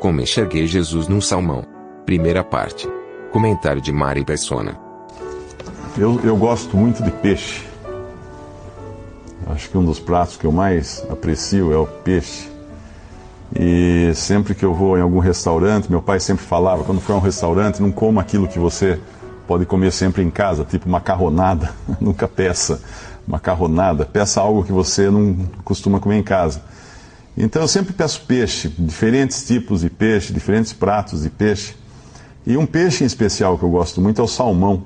Como enxerguei Jesus num salmão. Primeira parte. Comentário de Mari Persona. Eu, eu gosto muito de peixe. Acho que um dos pratos que eu mais aprecio é o peixe. E sempre que eu vou em algum restaurante, meu pai sempre falava: quando for a um restaurante, não coma aquilo que você pode comer sempre em casa, tipo macarronada. Nunca peça macarronada. Peça algo que você não costuma comer em casa. Então eu sempre peço peixe, diferentes tipos de peixe, diferentes pratos de peixe. E um peixe em especial que eu gosto muito é o salmão.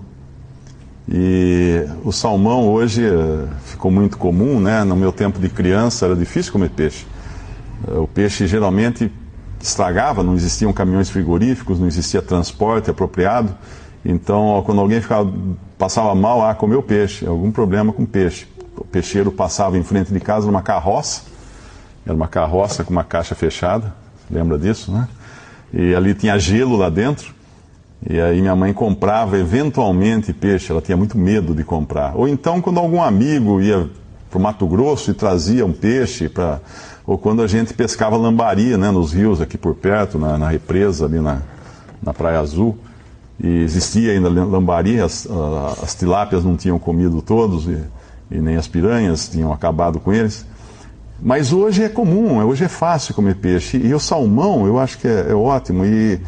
E o salmão hoje eh, ficou muito comum, né? No meu tempo de criança era difícil comer peixe. O peixe geralmente estragava, não existiam caminhões frigoríficos, não existia transporte apropriado. Então, quando alguém ficava, passava mal, ah, comeu peixe, algum problema com peixe. O peixeiro passava em frente de casa numa carroça, era uma carroça com uma caixa fechada, lembra disso, né? E ali tinha gelo lá dentro. E aí minha mãe comprava eventualmente peixe, ela tinha muito medo de comprar. Ou então quando algum amigo ia para o Mato Grosso e trazia um peixe para ou quando a gente pescava lambaria né, nos rios aqui por perto, na, na represa ali na, na Praia Azul. E existia ainda lambaria, as, as tilápias não tinham comido todos e, e, nem as piranhas tinham acabado com eles. Mas hoje é comum, hoje é fácil comer peixe. E o salmão eu acho que é, é ótimo. E,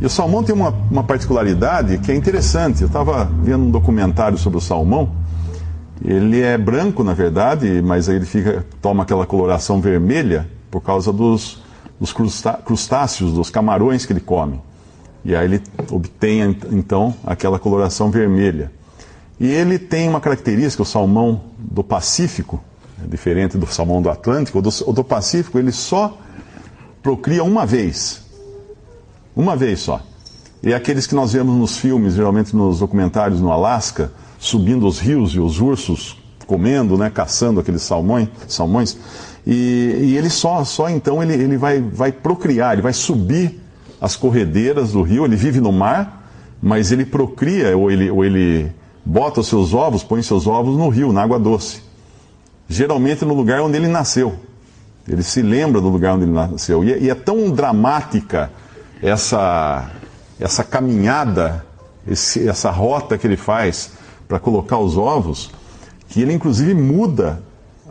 e, o salmão tem uma, uma particularidade que é interessante. Eu estava vendo um documentário sobre o salmão ele é branco, na verdade, mas aí ele fica, toma aquela coloração vermelha por causa dos, dos crustáceos, dos camarões que ele come. E aí ele obtém, então, aquela coloração vermelha. E ele tem uma característica, o salmão do Pacífico, é diferente do salmão do Atlântico, o do, do Pacífico ele só procria uma vez. Uma vez só. E aqueles que nós vemos nos filmes, geralmente nos documentários no Alasca, subindo os rios e os ursos comendo, né, caçando aqueles salmões, salmões e, e, ele só, só então ele, ele vai, vai procriar, ele vai subir as corredeiras do rio, ele vive no mar, mas ele procria, ou ele, ou ele bota os seus ovos, põe seus ovos no rio, na água doce. Geralmente no lugar onde ele nasceu. Ele se lembra do lugar onde ele nasceu. E, é, e é tão dramática essa, essa caminhada, esse, essa rota que ele faz para colocar os ovos, que ele inclusive muda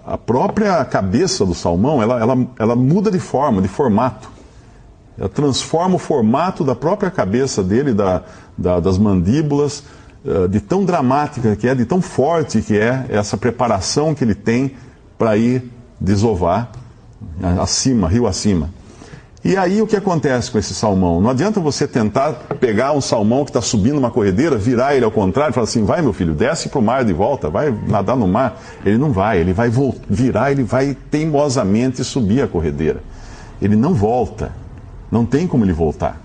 a própria cabeça do salmão, ela, ela, ela muda de forma, de formato. Ela transforma o formato da própria cabeça dele, da, da, das mandíbulas, de tão dramática que é, de tão forte que é essa preparação que ele tem para ir desovar acima, rio acima. E aí o que acontece com esse salmão? Não adianta você tentar pegar um salmão que está subindo uma corredeira, virar ele ao contrário e falar assim: vai meu filho, desce para o mar de volta, vai nadar no mar. Ele não vai, ele vai virar, ele vai teimosamente subir a corredeira. Ele não volta, não tem como ele voltar.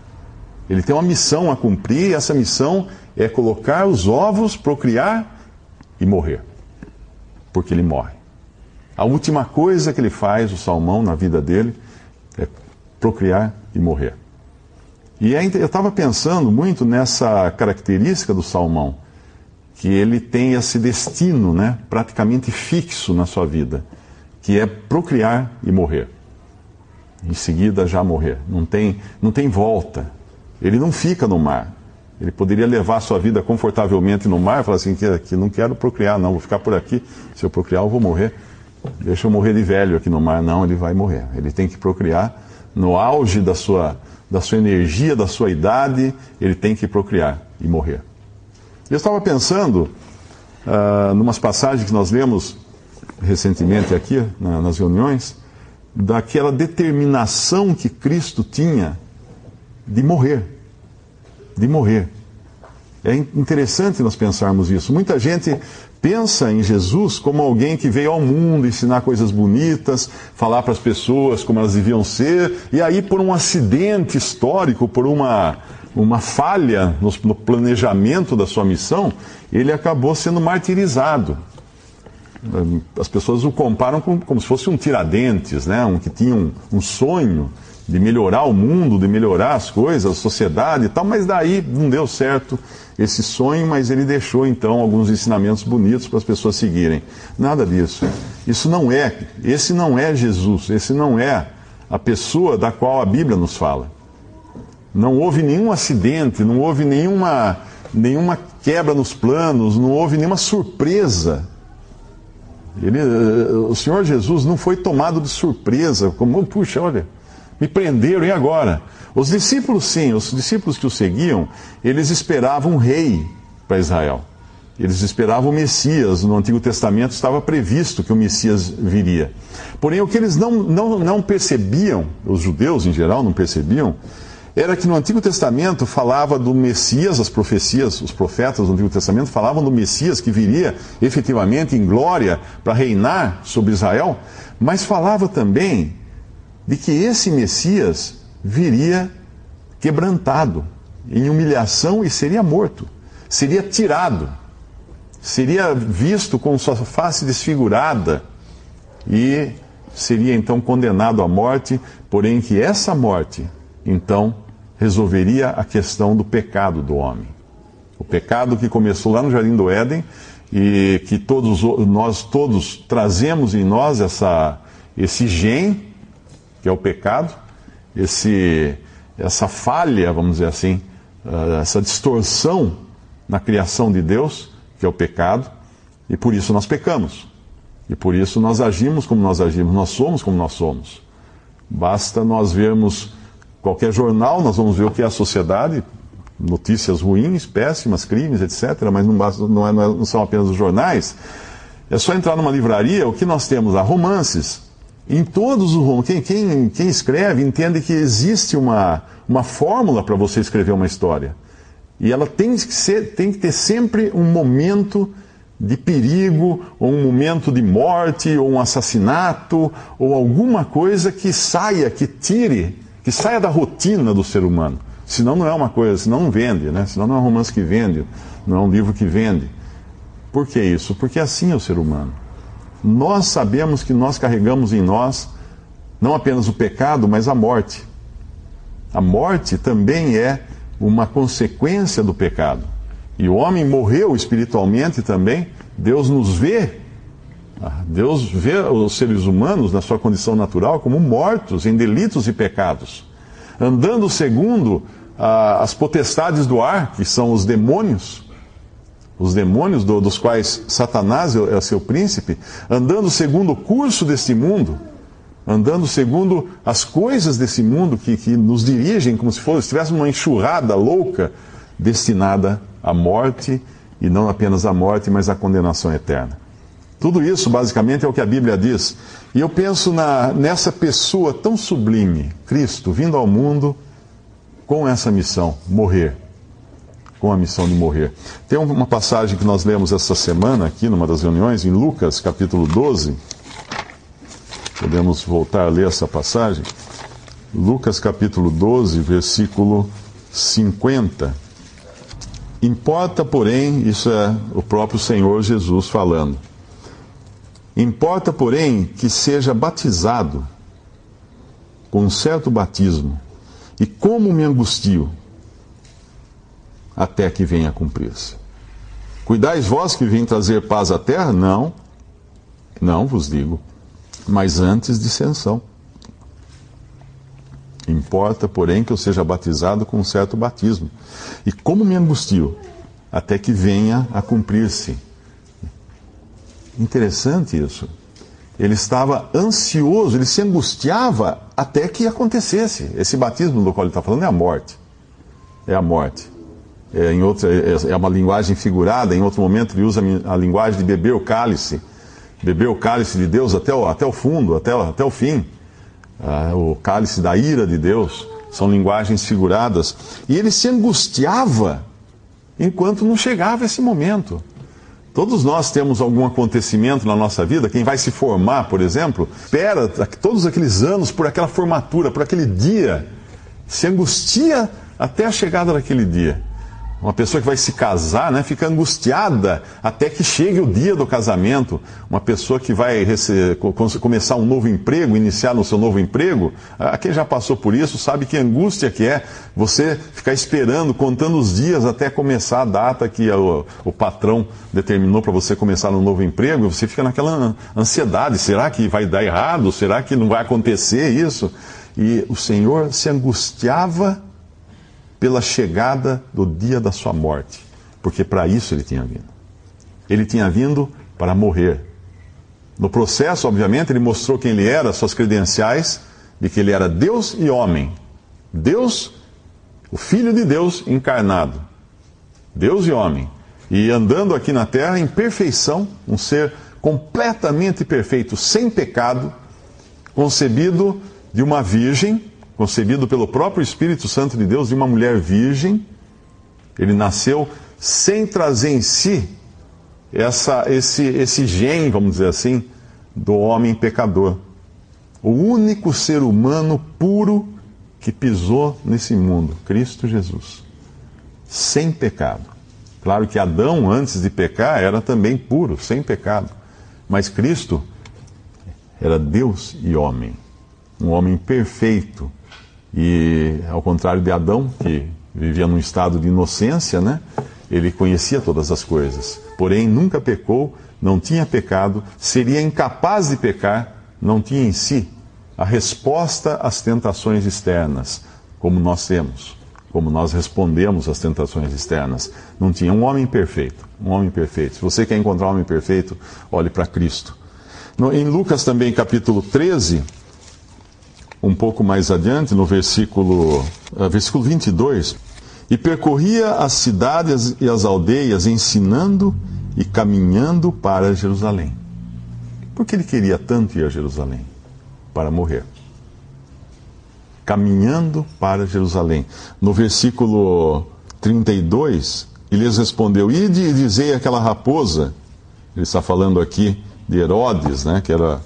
Ele tem uma missão a cumprir e essa missão é colocar os ovos, procriar e morrer. Porque ele morre. A última coisa que ele faz, o salmão, na vida dele, é procriar e morrer. E é eu estava pensando muito nessa característica do salmão, que ele tem esse destino né, praticamente fixo na sua vida, que é procriar e morrer. Em seguida já morrer. Não tem, não tem volta. Ele não fica no mar. Ele poderia levar a sua vida confortavelmente no mar e falar assim, que, que não quero procriar, não, vou ficar por aqui. Se eu procriar, eu vou morrer. Deixa eu morrer de velho aqui no mar. Não, ele vai morrer. Ele tem que procriar no auge da sua, da sua energia, da sua idade, ele tem que procriar e morrer. Eu estava pensando, uh, numas passagens que nós lemos recentemente aqui, na, nas reuniões, daquela determinação que Cristo tinha de morrer. De morrer. É interessante nós pensarmos isso. Muita gente pensa em Jesus como alguém que veio ao mundo ensinar coisas bonitas, falar para as pessoas como elas deviam ser, e aí por um acidente histórico, por uma, uma falha no, no planejamento da sua missão, ele acabou sendo martirizado. As pessoas o comparam com, como se fosse um tiradentes, né? um que tinha um, um sonho de melhorar o mundo, de melhorar as coisas, a sociedade e tal, mas daí não deu certo esse sonho, mas ele deixou então alguns ensinamentos bonitos para as pessoas seguirem. Nada disso. Isso não é, esse não é Jesus, esse não é a pessoa da qual a Bíblia nos fala. Não houve nenhum acidente, não houve nenhuma, nenhuma quebra nos planos, não houve nenhuma surpresa. Ele, eh, o Senhor Jesus não foi tomado de surpresa, como, puxa, olha, me prenderam, e agora? Os discípulos, sim, os discípulos que o seguiam, eles esperavam um rei para Israel. Eles esperavam o Messias. No Antigo Testamento estava previsto que o Messias viria. Porém, o que eles não, não, não percebiam, os judeus em geral não percebiam, era que no Antigo Testamento falava do Messias, as profecias, os profetas do Antigo Testamento falavam do Messias que viria efetivamente em glória para reinar sobre Israel, mas falava também de que esse Messias viria quebrantado, em humilhação e seria morto, seria tirado, seria visto com sua face desfigurada e seria então condenado à morte, porém que essa morte então resolveria a questão do pecado do homem. O pecado que começou lá no Jardim do Éden e que todos nós todos trazemos em nós essa, esse gene que é o pecado, esse, essa falha, vamos dizer assim, uh, essa distorção na criação de Deus, que é o pecado, e por isso nós pecamos. E por isso nós agimos como nós agimos, nós somos como nós somos. Basta nós vermos qualquer jornal, nós vamos ver o que é a sociedade, notícias ruins, péssimas, crimes, etc. Mas não, basta, não, é, não são apenas os jornais. É só entrar numa livraria, o que nós temos? Há romances, em todos os quem, quem, quem escreve entende que existe uma, uma fórmula para você escrever uma história. E ela tem que, ser, tem que ter sempre um momento de perigo, ou um momento de morte, ou um assassinato, ou alguma coisa que saia, que tire, que saia da rotina do ser humano. Senão não é uma coisa, senão não vende, né? Senão não é um romance que vende, não é um livro que vende. Por que isso? Porque assim é o ser humano nós sabemos que nós carregamos em nós não apenas o pecado, mas a morte. A morte também é uma consequência do pecado. E o homem morreu espiritualmente também. Deus nos vê, ah, Deus vê os seres humanos na sua condição natural como mortos em delitos e pecados, andando segundo ah, as potestades do ar, que são os demônios, os demônios do, dos quais Satanás é, é seu príncipe, andando segundo o curso deste mundo, andando segundo as coisas desse mundo que, que nos dirigem como se fosse, estivéssemos uma enxurrada louca destinada à morte, e não apenas à morte, mas à condenação eterna. Tudo isso, basicamente, é o que a Bíblia diz. E eu penso na, nessa pessoa tão sublime, Cristo, vindo ao mundo com essa missão, morrer com a missão de morrer. Tem uma passagem que nós lemos essa semana aqui, numa das reuniões, em Lucas capítulo 12. Podemos voltar a ler essa passagem? Lucas capítulo 12, versículo 50. Importa, porém, isso é o próprio Senhor Jesus falando. Importa, porém, que seja batizado com um certo batismo. E como me angustio até que venha a cumprir-se. Cuidais vós que vim trazer paz à terra? Não, não vos digo, mas antes dissensão. Importa, porém, que eu seja batizado com um certo batismo. E como me angustio, até que venha a cumprir-se. Interessante isso. Ele estava ansioso, ele se angustiava até que acontecesse. Esse batismo do qual ele está falando é a morte. É a morte é, em outra, é, é uma linguagem figurada, em outro momento ele usa a linguagem de beber o cálice, beber o cálice de Deus até o, até o fundo, até, até o fim. Ah, o cálice da ira de Deus, são linguagens figuradas. E ele se angustiava enquanto não chegava esse momento. Todos nós temos algum acontecimento na nossa vida, quem vai se formar, por exemplo, espera todos aqueles anos por aquela formatura, por aquele dia, se angustia até a chegada daquele dia. Uma pessoa que vai se casar, né, fica angustiada até que chegue o dia do casamento. Uma pessoa que vai começar um novo emprego, iniciar no seu novo emprego, a quem já passou por isso sabe que angústia que é você ficar esperando, contando os dias até começar a data que o, o patrão determinou para você começar no novo emprego. Você fica naquela ansiedade: será que vai dar errado? Será que não vai acontecer isso? E o Senhor se angustiava pela chegada do dia da sua morte, porque para isso ele tinha vindo. Ele tinha vindo para morrer. No processo, obviamente, ele mostrou quem ele era, suas credenciais, de que ele era Deus e homem. Deus, o Filho de Deus encarnado. Deus e homem. E andando aqui na terra em perfeição, um ser completamente perfeito, sem pecado, concebido de uma virgem, concebido pelo próprio Espírito Santo de Deus, de uma mulher virgem. Ele nasceu sem trazer em si essa, esse, esse gene, vamos dizer assim, do homem pecador. O único ser humano puro que pisou nesse mundo, Cristo Jesus. Sem pecado. Claro que Adão, antes de pecar, era também puro, sem pecado. Mas Cristo era Deus e homem. Um homem perfeito, e ao contrário de Adão, que vivia num estado de inocência, né? Ele conhecia todas as coisas. Porém, nunca pecou, não tinha pecado, seria incapaz de pecar, não tinha em si a resposta às tentações externas, como nós temos, como nós respondemos às tentações externas. Não tinha um homem perfeito, um homem perfeito. Se você quer encontrar um homem perfeito, olhe para Cristo. No, em Lucas também, capítulo 13, um pouco mais adiante, no versículo, uh, versículo 22, e percorria as cidades e as aldeias, ensinando e caminhando para Jerusalém. Por que ele queria tanto ir a Jerusalém? Para morrer. Caminhando para Jerusalém. No versículo 32, ele lhes respondeu: Ide e dizei àquela raposa, ele está falando aqui de Herodes, né, que era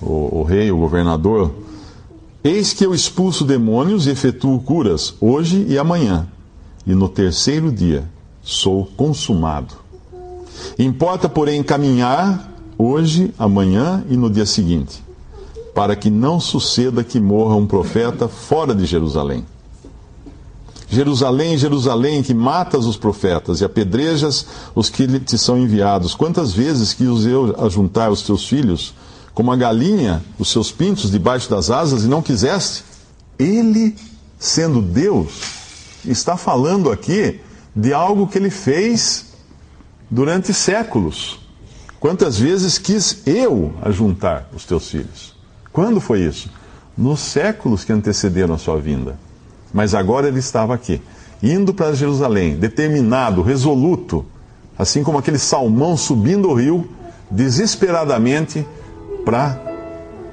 o, o rei, o governador Eis que eu expulso demônios e efetuo curas, hoje e amanhã, e no terceiro dia sou consumado. Importa, porém, caminhar hoje, amanhã e no dia seguinte, para que não suceda que morra um profeta fora de Jerusalém. Jerusalém, Jerusalém, que matas os profetas e apedrejas os que te são enviados. Quantas vezes quis eu ajuntar os teus filhos como a galinha os seus pintos debaixo das asas e não quiseste. Ele, sendo Deus, está falando aqui de algo que ele fez durante séculos. Quantas vezes quis eu ajuntar os teus filhos? Quando foi isso? Nos séculos que antecederam a sua vinda. Mas agora ele estava aqui, indo para Jerusalém, determinado, resoluto, assim como aquele salmão subindo o rio, desesperadamente para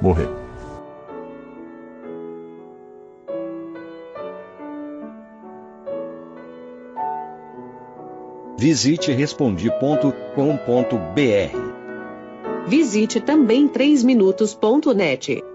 morrer. Visite respondi.com.br. Visite também 3minutos.net.